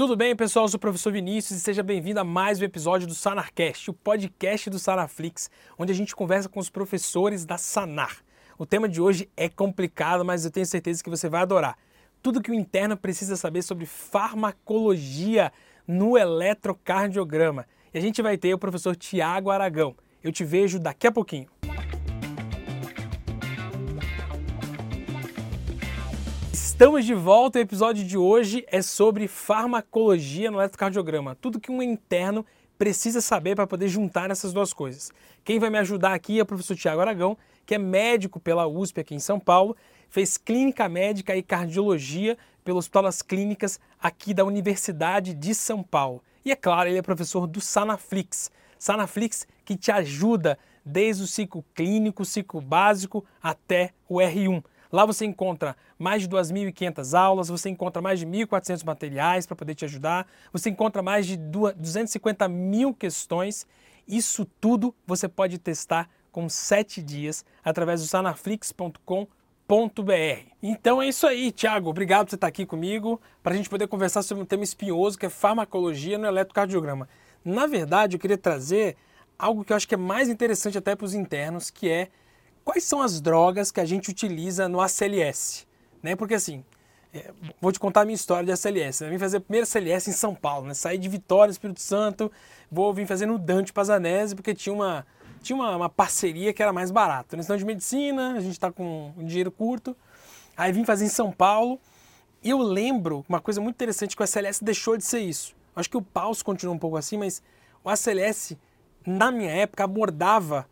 Tudo bem, pessoal? Eu sou o professor Vinícius e seja bem-vindo a mais um episódio do Sanarcast, o podcast do Sanaflix, onde a gente conversa com os professores da Sanar. O tema de hoje é complicado, mas eu tenho certeza que você vai adorar. Tudo que o interno precisa saber sobre farmacologia no eletrocardiograma. E a gente vai ter o professor Tiago Aragão. Eu te vejo daqui a pouquinho. Estamos de volta. O episódio de hoje é sobre farmacologia no eletrocardiograma. Tudo que um interno precisa saber para poder juntar essas duas coisas. Quem vai me ajudar aqui é o professor Tiago Aragão, que é médico pela USP aqui em São Paulo, fez clínica médica e cardiologia pelo Hospital das Clínicas aqui da Universidade de São Paulo. E é claro, ele é professor do Sanaflix. Sanaflix que te ajuda desde o ciclo clínico, ciclo básico até o R1. Lá você encontra mais de 2.500 aulas, você encontra mais de 1.400 materiais para poder te ajudar, você encontra mais de 250 mil questões. Isso tudo você pode testar com 7 dias através do sanaflix.com.br. Então é isso aí, Thiago. Obrigado por você estar aqui comigo para a gente poder conversar sobre um tema espinhoso que é farmacologia no eletrocardiograma. Na verdade, eu queria trazer algo que eu acho que é mais interessante até para os internos, que é quais são as drogas que a gente utiliza no ACLS? Né? Porque assim, é, vou te contar a minha história de. Né? Eu vim fazer a primeira ACLS em São Paulo, né? saí de Vitória, Espírito Santo, vou vir fazer no Dante Pazanese, porque tinha uma, tinha uma, uma parceria que era mais barata. Né? de medicina, a gente está com um dinheiro curto. Aí vim fazer em São Paulo. E eu lembro uma coisa muito interessante que o ACLS deixou de ser isso. Acho que o Paus continua um pouco assim, mas o ACLS, na minha época, abordava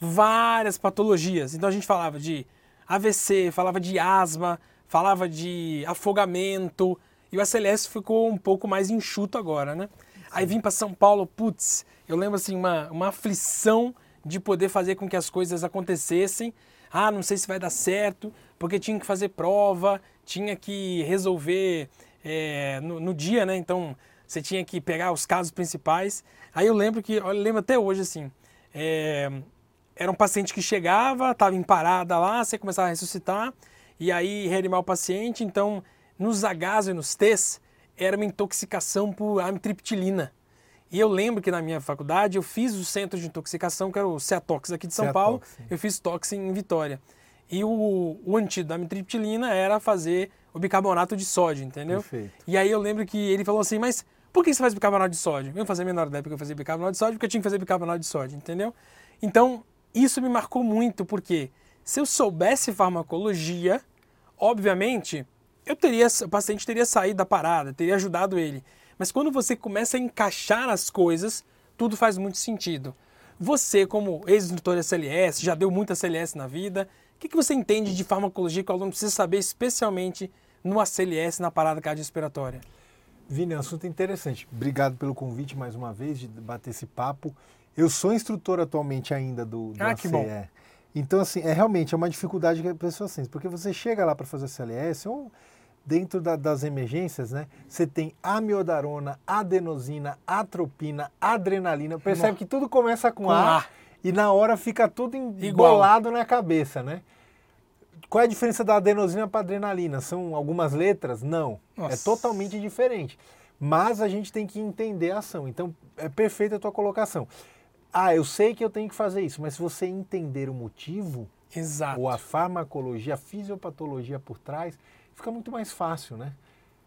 várias patologias. Então a gente falava de AVC, falava de asma, falava de afogamento. E o ACLS ficou um pouco mais enxuto agora, né? Aí vim para São Paulo, putz, eu lembro assim, uma, uma aflição de poder fazer com que as coisas acontecessem. Ah, não sei se vai dar certo, porque tinha que fazer prova, tinha que resolver é, no, no, dia, né? Então você tinha que pegar os casos principais. Aí eu lembro que, eu lembro até hoje assim, é, era um paciente que chegava, estava em parada lá, você começava a ressuscitar e aí reanimar o paciente. Então, nos Hs e nos Ts, era uma intoxicação por amitriptilina. E eu lembro que na minha faculdade eu fiz o centro de intoxicação, que era o Ceatox aqui de São Ceatox, Paulo, sim. eu fiz tox em Vitória. E o, o antídoto da amitriptilina era fazer o bicarbonato de sódio, entendeu? Perfeito. E aí eu lembro que ele falou assim, mas por que você faz bicarbonato de sódio? Eu fazia menor da época eu fazia bicarbonato de sódio porque eu tinha que fazer bicarbonato de sódio, entendeu? Então, isso me marcou muito, porque se eu soubesse farmacologia, obviamente, eu teria, o paciente teria saído da parada, teria ajudado ele. Mas quando você começa a encaixar as coisas, tudo faz muito sentido. Você, como ex-instrutor SLS, já deu muita SLS na vida, o que, que você entende de farmacologia que o aluno precisa saber, especialmente no ACLS, na parada cardiorrespiratória? Vini, assunto interessante. Obrigado pelo convite mais uma vez de bater esse papo. Eu sou instrutor atualmente ainda do, do ah, que bom. Então, assim, é realmente é uma dificuldade que a pessoa sente, porque você chega lá para fazer CLS ou dentro da, das emergências, né? Você tem amiodarona, adenosina, atropina, adrenalina. Percebe Nossa. que tudo começa com, com A, A, e na hora fica tudo embolado na cabeça, né? Qual é a diferença da adenosina para adrenalina? São algumas letras? Não. É Nossa. É totalmente diferente. Mas a gente tem que entender a ação. Então, é perfeita a tua colocação ah, eu sei que eu tenho que fazer isso, mas se você entender o motivo, Exato. ou a farmacologia, a fisiopatologia por trás, fica muito mais fácil, né?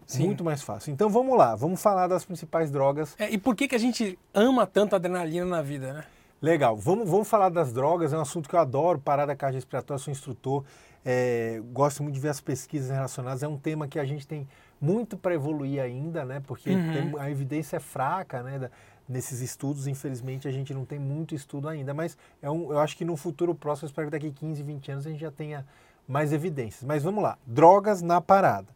Sim. Muito mais fácil. Então vamos lá, vamos falar das principais drogas. É, e por que, que a gente ama tanto a adrenalina na vida, né? Legal, vamos, vamos falar das drogas, é um assunto que eu adoro, parada cardiorrespiratória, sou instrutor, é, gosto muito de ver as pesquisas relacionadas, é um tema que a gente tem muito para evoluir ainda, né? Porque uhum. tem, a evidência é fraca, né? Da, nesses estudos, infelizmente, a gente não tem muito estudo ainda, mas é um, eu acho que no futuro próximo, espero que daqui 15, 20 anos a gente já tenha mais evidências. Mas vamos lá, drogas na parada.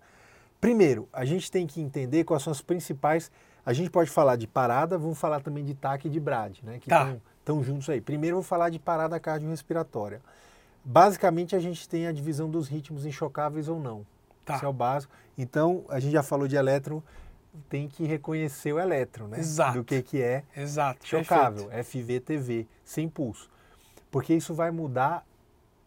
Primeiro, a gente tem que entender quais são as principais. A gente pode falar de parada, vamos falar também de TAC e de BRAD, né? Que estão tá. juntos aí. Primeiro, vou falar de parada cardiorrespiratória. Basicamente, a gente tem a divisão dos ritmos inchocáveis ou não. Tá. Esse é o básico. Então, a gente já falou de eletro tem que reconhecer o elétron, né? Exato. Do que, que é Exato. chocável, FVTV, sem pulso. Porque isso vai mudar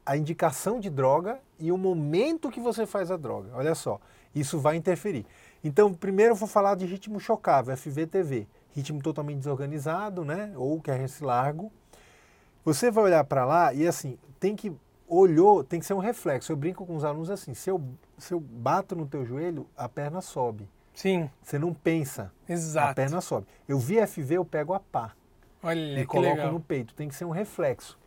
a indicação de droga e o momento que você faz a droga. Olha só, isso vai interferir. Então, primeiro eu vou falar de ritmo chocável, FVTV. Ritmo totalmente desorganizado, né? Ou QRS largo. Você vai olhar para lá e assim, tem que olhou, tem que ser um reflexo. Eu brinco com os alunos assim, se eu, se eu bato no teu joelho, a perna sobe. Sim. Você não pensa. Exato. A perna sobe. Eu vi FV, eu pego a pá. Olha, e coloco legal. no peito. Tem que ser um reflexo.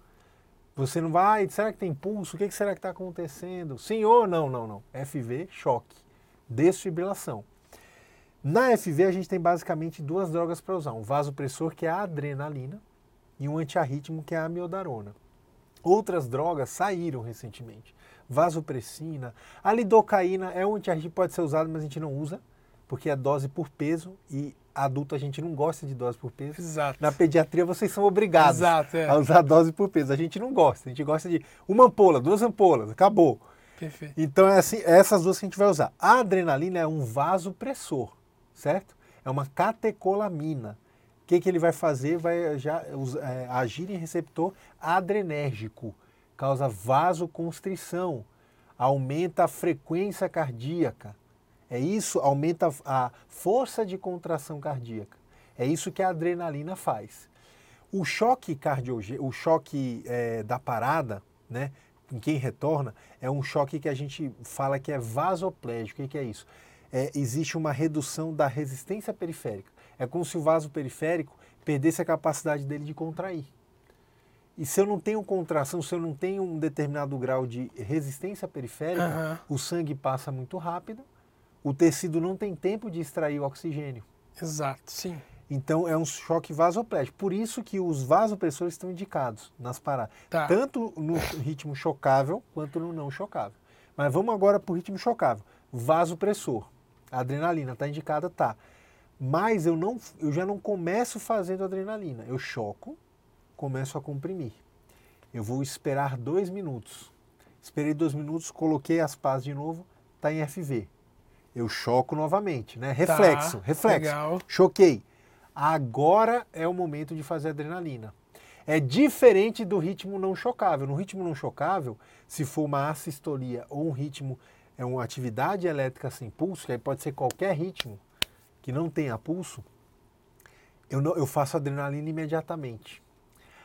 Você não vai, será que tem pulso? O que será que está acontecendo? Sim ou não, não, não. FV, choque. Desfibrilação. Na FV a gente tem basicamente duas drogas para usar. Um vasopressor, que é a adrenalina, e um antiarrítmico, que é a amiodarona. Outras drogas saíram recentemente. Vasopressina, a lidocaína é um antiarrítmico que pode ser usado, mas a gente não usa porque é dose por peso e adulto a gente não gosta de dose por peso. Exato. Na pediatria vocês são obrigados Exato, é. a usar dose por peso. A gente não gosta. A gente gosta de uma ampola, duas ampolas, acabou. Perfeito. Então é assim, é essas duas que a gente vai usar. A adrenalina é um vasopressor, certo? É uma catecolamina. O que, que ele vai fazer? Vai já é, agir em receptor adrenérgico, causa vasoconstrição, aumenta a frequência cardíaca, é isso, aumenta a força de contração cardíaca. É isso que a adrenalina faz. O choque cardiogênico, o choque é, da parada, né, em quem retorna, é um choque que a gente fala que é vasoplégico. O que é isso? É, existe uma redução da resistência periférica. É como se o vaso periférico perdesse a capacidade dele de contrair. E se eu não tenho contração, se eu não tenho um determinado grau de resistência periférica, uhum. o sangue passa muito rápido o tecido não tem tempo de extrair o oxigênio. Exato, sim. Então é um choque vasoplégico. Por isso que os vasopressores estão indicados nas paradas. Tá. Tanto no ritmo chocável quanto no não chocável. Mas vamos agora para o ritmo chocável. Vasopressor. A adrenalina está indicada, tá. Mas eu, não, eu já não começo fazendo adrenalina. Eu choco, começo a comprimir. Eu vou esperar dois minutos. Esperei dois minutos, coloquei as pás de novo, está em FV eu choco novamente, né? Reflexo, tá, reflexo. Legal. Choquei. Agora é o momento de fazer adrenalina. É diferente do ritmo não chocável. No ritmo não chocável, se for uma assistolia ou um ritmo, é uma atividade elétrica sem pulso, que aí pode ser qualquer ritmo que não tenha pulso, eu, não, eu faço adrenalina imediatamente.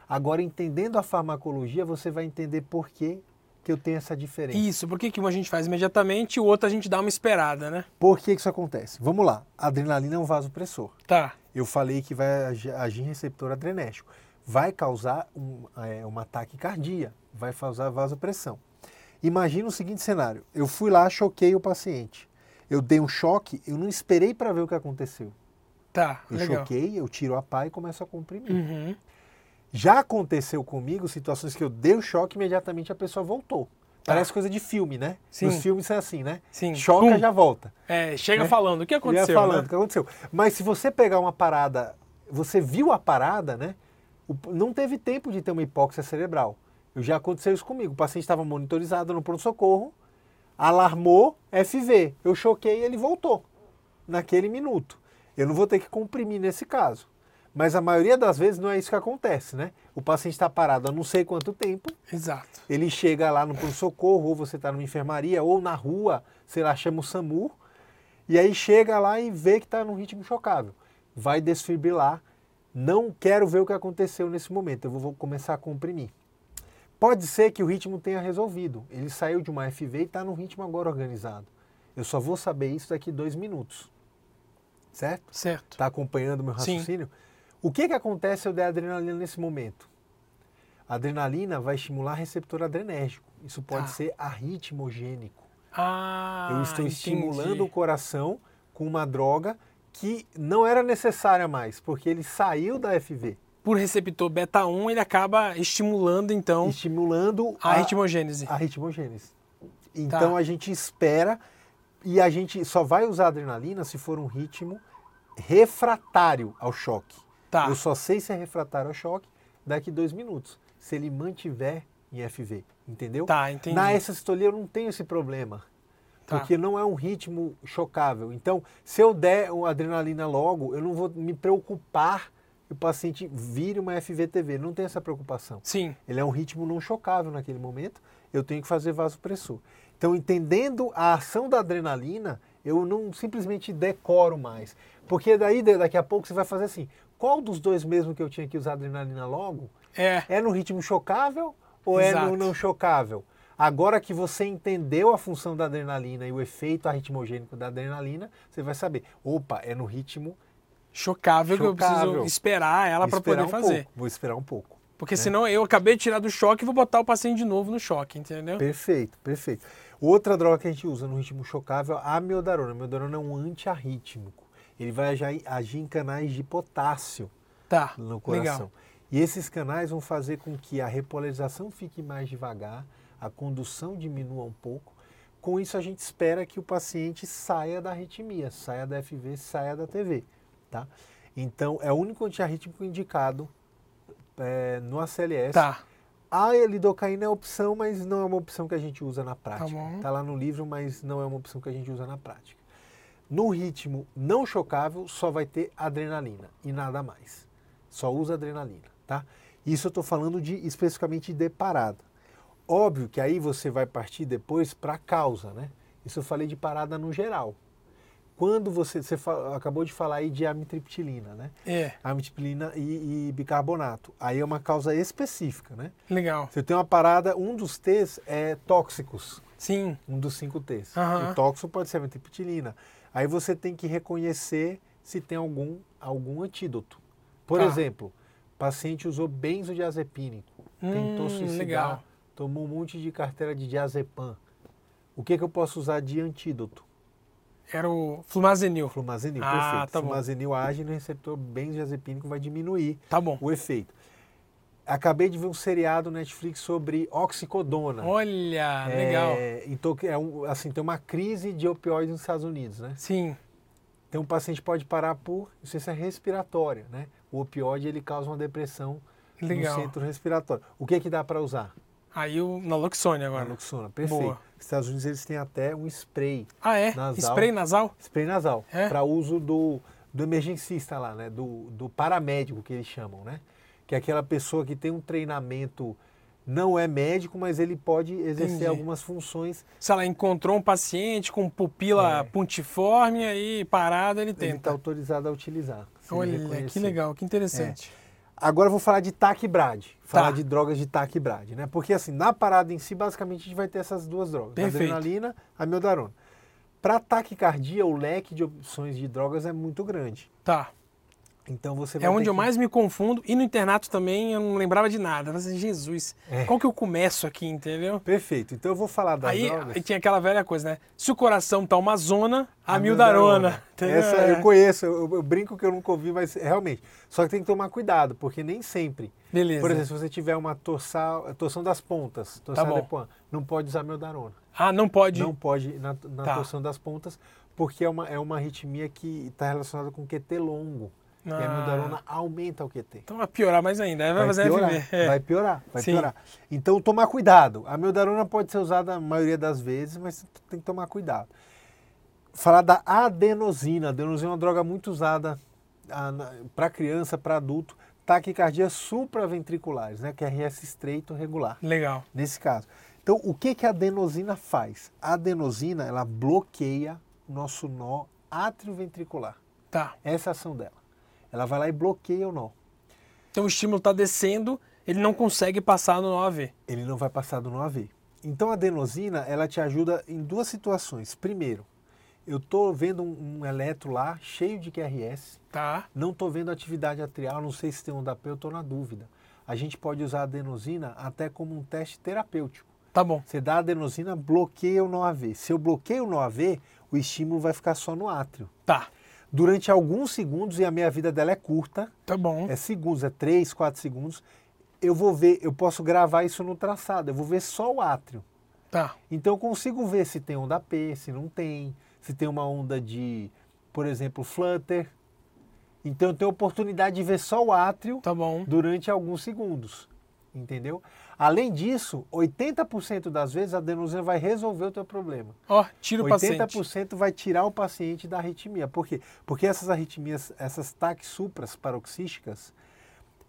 Agora, entendendo a farmacologia, você vai entender por que que eu tenho essa diferença. Isso, por que, que um a gente faz imediatamente e o outro a gente dá uma esperada, né? Por que, que isso acontece? Vamos lá, a adrenalina é um vasopressor. Tá. Eu falei que vai agir em receptor adrenérgico. Vai causar um, é, uma taquicardia, vai causar vasopressão. Imagina o seguinte cenário, eu fui lá, choquei o paciente. Eu dei um choque, eu não esperei para ver o que aconteceu. Tá, Eu legal. choquei, eu tiro a pá e começo a comprimir. Uhum. Já aconteceu comigo situações que eu dei o choque e imediatamente a pessoa voltou. Parece tá. coisa de filme, né? Sim. Os filmes são assim, né? Sim. Choca, Pum. já volta. É, chega né? falando o que aconteceu. Chega falando né? o que aconteceu. Mas se você pegar uma parada, você viu a parada, né? Não teve tempo de ter uma hipóxia cerebral. Eu já aconteceu isso comigo. O paciente estava monitorizado no pronto-socorro, alarmou FV. Eu choquei e ele voltou naquele minuto. Eu não vou ter que comprimir nesse caso. Mas a maioria das vezes não é isso que acontece, né? O paciente está parado há não sei quanto tempo. Exato. Ele chega lá no pronto-socorro, ou você está numa enfermaria, ou na rua, sei lá, chama o SAMU, e aí chega lá e vê que está num ritmo chocável. Vai desfibrilar. Não quero ver o que aconteceu nesse momento, eu vou começar a comprimir. Pode ser que o ritmo tenha resolvido. Ele saiu de uma FV e está no ritmo agora organizado. Eu só vou saber isso daqui dois minutos. Certo? Certo. Está acompanhando o meu raciocínio? Sim. O que, que acontece se eu der adrenalina nesse momento? A adrenalina vai estimular receptor adrenérgico. Isso pode ah. ser arritmogênico. Ah, eu estou entendi. estimulando o coração com uma droga que não era necessária mais, porque ele saiu da FV. Por receptor beta 1, ele acaba estimulando, então. Estimulando a, a ritmogênese. A ritmogênese. Então tá. a gente espera e a gente só vai usar adrenalina se for um ritmo refratário ao choque. Tá. Eu só sei se é refratário ao choque daqui dois minutos, se ele mantiver em FV, entendeu? Tá, entendi. Na sistolia eu não tenho esse problema, tá. porque não é um ritmo chocável. Então, se eu der uma adrenalina logo, eu não vou me preocupar que o paciente vire uma FVTV, não tem essa preocupação. Sim. Ele é um ritmo não chocável naquele momento, eu tenho que fazer vasopressor. Então, entendendo a ação da adrenalina, eu não simplesmente decoro mais. Porque daí, daqui a pouco, você vai fazer assim, qual dos dois mesmo que eu tinha que usar adrenalina logo? É. É no ritmo chocável ou é Exato. no não chocável? Agora que você entendeu a função da adrenalina e o efeito arritmogênico da adrenalina, você vai saber, opa, é no ritmo Chocável, que eu preciso Chocável. esperar ela para poder um fazer. pouco. Vou esperar um pouco. Porque senão eu acabei de tirar do choque e vou botar o paciente de novo no choque, entendeu? Perfeito, perfeito. Outra droga que a gente usa no ritmo chocável é a amiodarona. A amiodarona é um antiarrítmico. Ele vai agir, em canais de potássio Tá. no coração. Legal. E esses canais vão fazer com que a repolarização fique mais devagar, a condução diminua um pouco. Com isso, a gente espera que o paciente saia da arritmia, saia da FV, saia da TV. Tá? Então, é o único antiarrítmico indicado é, no ACLS. Tá. A lidocaína é opção, mas não é uma opção que a gente usa na prática. Está lá no livro, mas não é uma opção que a gente usa na prática. No ritmo não chocável, só vai ter adrenalina e nada mais. Só usa adrenalina, tá? Isso eu estou falando de especificamente de parada. Óbvio que aí você vai partir depois para a causa, né? Isso eu falei de parada no geral. Quando você, você acabou de falar aí de amitriptilina, né? É. Amitriptilina e, e bicarbonato. Aí é uma causa específica, né? Legal. Você tem uma parada, um dos T's é tóxicos, Sim. um dos cinco T's. Aham. O tóxico pode ser a amitriptilina. Aí você tem que reconhecer se tem algum, algum antídoto. Por Tá. exemplo, paciente usou benzodiazepínico, tentou Hum, suicidar, legal. tomou um monte de carteira de diazepam. O que, que eu posso usar de antídoto? Era o flumazenil. Flumazenil, Ah, perfeito. tá bom. Flumazenil age no receptor benzodiazepínico, vai diminuir Tá bom. o efeito. Acabei de ver um seriado Netflix sobre oxicodona. Olha, legal. É, então, que é um, assim, tem uma crise de opioides nos Estados Unidos, né? Sim. Então, o paciente pode parar por insuficiência respiratória, né? O opioide, ele causa uma depressão Legal. no centro respiratório. O que é que dá para usar? Aí o naloxone agora. Naloxona, perfeito. Boa. Nos Estados Unidos, eles têm até um spray, Ah, é? Nasal. Spray nasal? spray nasal, É? para uso do, do emergencista lá, né? Do, do paramédico, que eles chamam, né? Que é aquela pessoa que tem um treinamento, não é médico, mas ele pode exercer Entendi. algumas funções Se ela encontrou um paciente com pupila É. pontiforme, aí parada, ele ele está tenta. autorizado a utilizar. Olha, que legal, que interessante. Agora eu vou falar de taquibrad, falar Tá. de drogas de taquibrad, né? Porque assim, na parada em si, basicamente a gente vai ter essas duas drogas, Perfeito. adrenalina, amiodarona. Para taquicardia, o leque de opções de drogas é muito grande. Tá. Então você vai É onde ter eu que- mais me confundo. E no internato também eu não lembrava de nada. Eu falei assim, Jesus, É. qual que eu começo aqui, entendeu? Perfeito. Então eu vou falar das Aí, drogas. aí tinha aquela velha coisa, né? Se o coração tá uma zona, a mildarona. entendeu? Essa É. eu conheço, eu, eu brinco que eu nunca ouvi, mas realmente. Só que tem que tomar cuidado, porque nem sempre. Beleza. Por exemplo, se você tiver uma torsal, torção das pontas, torção Tá bom. de Poin, não pode usar meldarona. Ah, não pode. Não pode na, na Tá. torção das pontas, porque é uma, é uma arritmia que está relacionada com QT longo. E a Ah. mildarona aumenta o QT. Então vai piorar mais ainda. Vai, fazer piorar, FV. É. vai piorar, vai Sim. piorar. Então tomar cuidado. A meldarona pode ser usada a maioria das vezes, mas tem que tomar cuidado. Falar da adenosina. A adenosina é uma droga muito usada para criança, para adulto. Taquicardias supraventriculares, né? Que é RS estreito regular, Legal. nesse caso. Então, o que, que a adenosina faz? A adenosina, ela bloqueia o nosso nó atrioventricular. Tá. Essa é a ação dela. Ela vai lá e bloqueia o nó. Então o estímulo tá descendo, ele não consegue passar no AV. ele não vai passar do no AV. Então a adenosina, ela te ajuda em duas situações. Primeiro, eu estou vendo um, um eletro lá cheio de QRS, Tá. não estou vendo atividade atrial, não sei se tem onda P, eu estou na dúvida. A gente pode usar a adenosina até como um teste terapêutico. Tá bom. Você dá a adenosina, bloqueia o no AV. Se eu bloqueio o no AV, o estímulo vai ficar só no átrio. Tá. Durante alguns segundos, e a minha vida dela é curta, Tá bom. é segundos, é 3, 4 segundos, eu vou ver, eu posso gravar isso no traçado, eu vou ver só o átrio. Tá. Então eu consigo ver se tem onda P, se não tem, se tem uma onda de, por exemplo, flutter. Então eu tenho a oportunidade de ver só o átrio Tá bom. durante alguns segundos. Entendeu? Além disso, 80% das vezes a adenosina vai resolver o teu problema. Ó, tira o paciente. 80% vai tirar o paciente da arritmia. Por quê? Porque essas arritmias, essas TAC supras paroxísticas,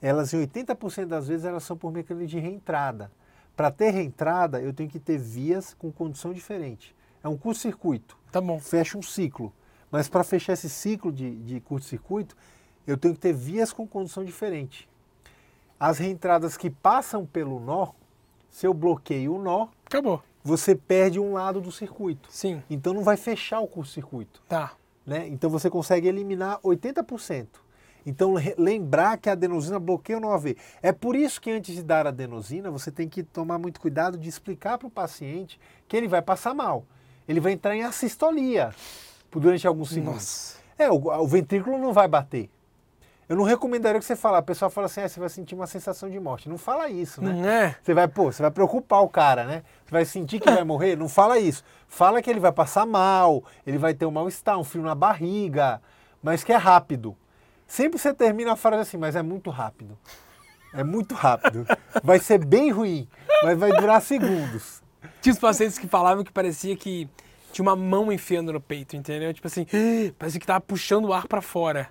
elas em 80% das vezes elas são por mecanismo de reentrada. Para ter reentrada, eu tenho que ter vias com condição diferente. é um curto-circuito. Tá bom. Fecha um ciclo. Mas para fechar esse ciclo de, de curto-circuito, eu tenho que ter vias com condução diferente. As reentradas que passam pelo nó, se eu bloqueio o nó, Acabou. você perde um lado do circuito. Sim. Então não vai fechar o curto-circuito. Tá. Né? Então você consegue eliminar 80%. Então lembrar que a adenosina bloqueia o nó AV. É por isso que antes de dar a adenosina, você tem que tomar muito cuidado de explicar para o paciente que ele vai passar mal. Ele vai entrar em assistolia por- durante alguns segundos. Nossa. É, o, o ventrículo não vai bater. Eu não recomendaria que você fale, a pessoa fala assim, ah, você vai sentir uma sensação de morte. Não fala isso, né? Não é? Você vai, pô, você vai preocupar o cara, né? Você vai sentir que vai morrer? Não fala isso. Fala que ele vai passar mal, ele vai ter um mal-estar, um frio na barriga, mas que é rápido. Sempre você termina a frase assim, mas é muito rápido. É muito rápido. Vai ser bem ruim, mas vai durar segundos. Tinha os pacientes que falavam que parecia que tinha uma mão enfiando no peito, entendeu? Tipo assim, parecia que tava puxando o ar pra fora.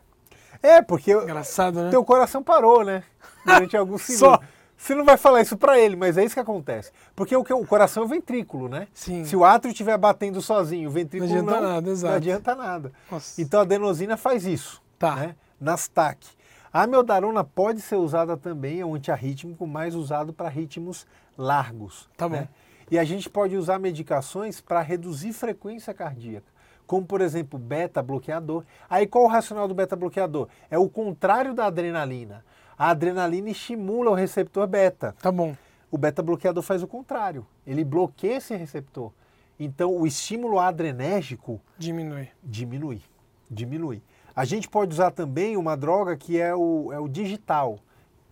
É, porque Engraçado, né? teu coração parou, né? Durante alguns Só. segundos. Você não vai falar isso pra ele, mas é isso que acontece. Porque o, que- o coração é o ventrículo, né? Sim. Se o átrio estiver batendo sozinho, o ventrículo Não não, adianta nada, exato. não adianta nada. Nossa. Então a adenosina faz isso. Tá. Né? Nas TAC. A amiodarona pode ser usada também, é um antiarrítmico mais usado para ritmos largos. Tá bom. né? E a gente pode usar medicações para reduzir frequência cardíaca, como por exemplo beta-bloqueador. Aí qual o racional do beta-bloqueador? É o contrário da adrenalina. A adrenalina estimula o receptor beta. Tá bom. O beta-bloqueador faz o contrário. Ele bloqueia esse receptor. Então o estímulo adrenérgico Diminui. diminui. Diminui. A gente pode usar também uma droga que é o, é o digital.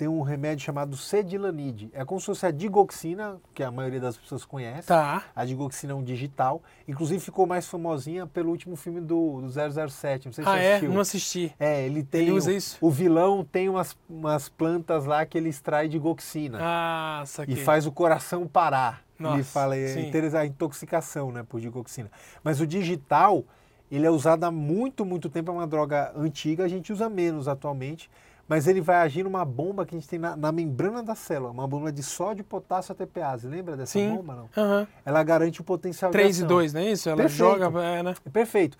Tem um remédio chamado Cedilanide. É como se fosse a digoxina, que a maioria das pessoas conhece. Tá. A digoxina é um digital. Inclusive ficou mais famosinha pelo último filme do, do 007. Não sei se Ah, você é? assistiu. Não assisti. É, ele tem. Ele usa o, isso? O vilão tem umas, umas plantas lá que ele extrai digoxina. Ah, saquei. E faz o coração parar. ele Nossa, fala, é sim. a intoxicação né, por digoxina. Mas o digital, ele é usado há muito, muito tempo, é uma droga antiga, a gente usa menos atualmente, mas ele vai agir numa bomba que a gente tem na, na membrana da célula, uma bomba de sódio, potássio, ATPase. Lembra dessa Sim. bomba, não? Aham. Ela garante o potencial 3 de e ação. 2, não é isso? Ela Perfeito. joga, é, né? Perfeito.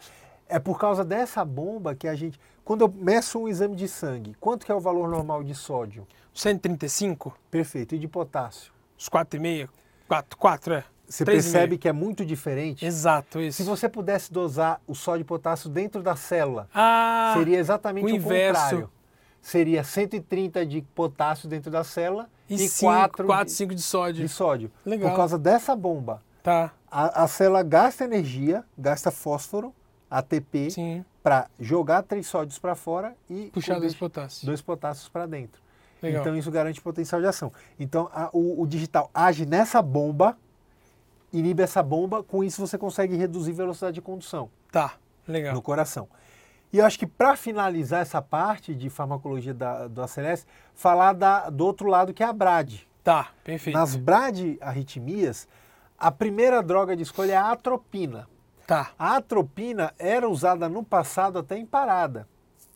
É por causa dessa bomba que a gente... Quando eu meço um exame de sangue, quanto que é o valor normal de sódio? 135, Perfeito. E de potássio? os 4,5, 4, 4, é. Você 3,5. percebe que é muito diferente? Exato, isso. Se você pudesse dosar o sódio e potássio dentro da célula, Ah, seria exatamente o o, inverso. contrário. Seria 130 de potássio dentro da célula e e, 4, 4, 4, 5 de sódio. de sódio. Legal. Por causa dessa bomba. Tá, A, a célula gasta energia, gasta fósforo, ATP, para jogar três sódios para fora e Puxar dois potássios. dois potássios para dentro. Legal. Então isso garante potencial de ação. Então a- o, o digital age nessa bomba, inibe essa bomba, com isso você consegue reduzir velocidade de condução Tá, legal. no coração. E eu acho que para finalizar essa parte de farmacologia da, do ACLS, falar da, do outro lado que é a BRAD. Tá, perfeito. Nas BRAD arritmias, a primeira droga de escolha é a atropina. Tá, A atropina era usada no passado até em parada,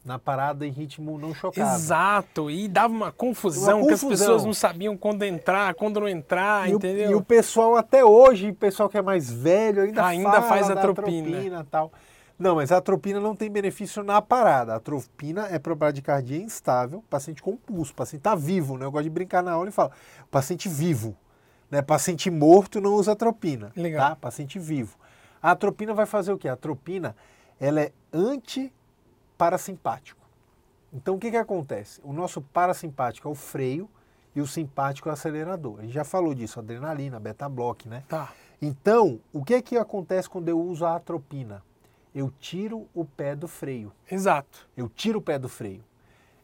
na parada em ritmo não chocado. exato. E dava uma confusão, Uma que as confusão. pessoas não sabiam quando entrar, quando não entrar, E o, entendeu? e o pessoal até hoje, o pessoal que é mais velho, ainda, Ainda faz atropina. atropina e tal. Não, mas a atropina não tem benefício na parada. A atropina é para bradicardia instável, paciente com pulso, paciente está vivo, né? Eu gosto de brincar na aula e falo, paciente vivo. Né? Paciente morto não usa atropina. Legal. Tá? Paciente vivo. A atropina vai fazer o quê? A atropina, ela é antiparassimpático. Então o que, que acontece? O nosso parasimpático é o freio e o simpático é o acelerador. A gente já falou disso, adrenalina, beta-block, né? Tá, Então, o que que acontece quando eu uso a atropina? Eu tiro o pé do freio. exato. Eu tiro o pé do freio.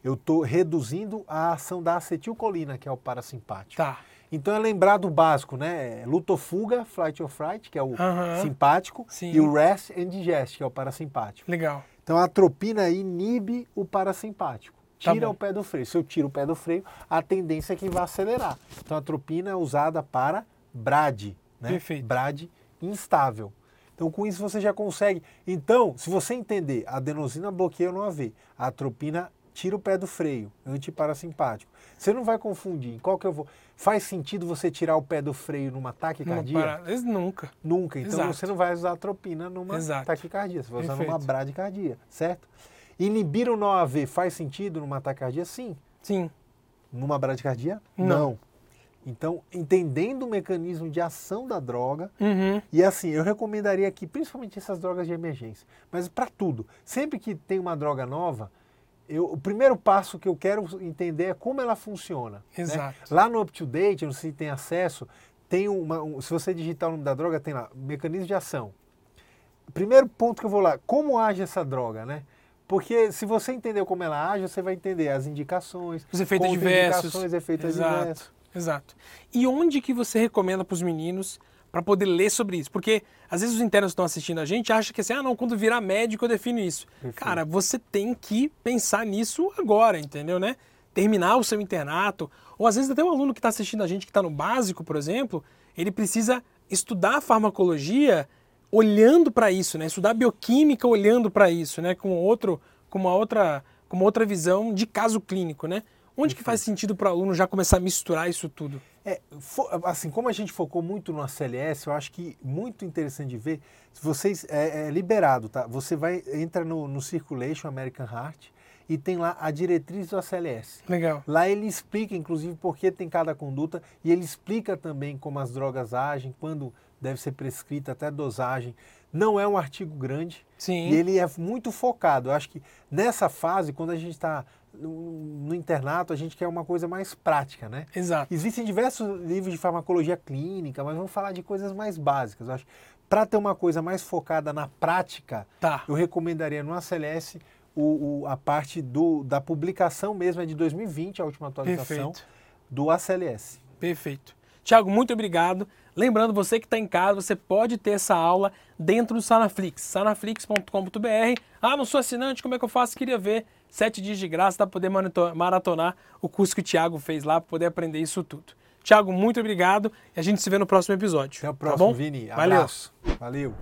Eu estou reduzindo a ação da acetilcolina, que é o parasimpático. Tá, Então é lembrar do básico, né? É Lutofuga, flight or fright, que é o Aham. simpático, Sim. e o rest and digest, que é o parasimpático. legal. Então a atropina inibe o parasimpático. Tá Tira bom. o pé do freio. Se eu tiro o pé do freio, a tendência é que vai acelerar. Então a atropina é usada para BRAD, né? Perfeito. BRAD instável. Então com isso você já consegue. Então, se você entender, a adenosina bloqueia o AV, a atropina tira o pé do freio, antiparasimpático. Você não vai confundir. Em qual que eu vou? Faz sentido você tirar o pé do freio numa taquicardia? Para... Nunca. Nunca. Então Exato. você não vai usar atropina numa Exato. taquicardia, você vai usar Perfeito. numa bradicardia, certo? Inibir o NOAV faz sentido numa taquicardia? Sim. Sim. Numa bradicardia? Não. Então, entendendo o mecanismo de ação da droga, Uhum. e assim, eu recomendaria aqui, principalmente essas drogas de emergência, mas para tudo. Sempre que tem uma droga nova, eu, o primeiro passo que eu quero entender é como ela funciona. né? Exato. Lá no UpToDate, não sei se tem acesso, tem uma, um- se você digitar o nome da droga, tem lá, mecanismo de ação. Primeiro ponto que eu vou lá, como age essa droga, né? Porque se você entender como ela age, você vai entender as indicações, Os efeitos diversos. contraindicações, efeitos Exato. adversos. Exato. E onde que você recomenda para os meninos para poder ler sobre isso? Porque às vezes os internos que estão assistindo a gente acham que assim, ah, não, quando virar médico eu defino isso. Perfeito. Cara, você tem que pensar nisso agora, entendeu, né? Terminar o seu internato, ou às vezes até um aluno que está assistindo a gente que está no básico, por exemplo, ele precisa estudar farmacologia olhando para isso, né? Estudar bioquímica olhando para isso, né? Com outro, com uma outra, com uma outra visão de caso clínico, né? Onde que faz sentido para o aluno já começar a misturar isso tudo? É, assim, como a gente focou muito no ACLS, eu acho que muito interessante de ver, se vocês, é, é liberado, tá? Você vai, entra no, no Circulation American Heart e tem lá a diretriz do ACLS. Legal. Lá ele explica, inclusive, por que tem cada conduta e ele explica também como as drogas agem, quando deve ser prescrita, até dosagem. Não é um artigo grande Sim. e ele é muito focado. Eu acho que nessa fase, quando a gente está no, no internato, a gente quer uma coisa mais prática, né? Exato. Existem diversos livros de farmacologia clínica, mas vamos falar de coisas mais básicas. Eu acho para ter uma coisa mais focada na prática, Tá. eu recomendaria no ACLS o, o- a parte do, da publicação mesmo, é de 2020, a última atualização Perfeito. do ACLS. Perfeito. Tiago, muito obrigado. Lembrando, você que está em casa, você pode ter essa aula dentro do Sanaflix, sanaflix.com.br. Ah, não sou assinante, como é que eu faço? Queria ver sete dias de graça para poder maratonar o curso que o Tiago fez lá, para poder aprender isso tudo. Tiago, muito obrigado e a gente se vê no próximo episódio. Até o tá próximo, bom? Vini. Valeu. Abraço. Valeu.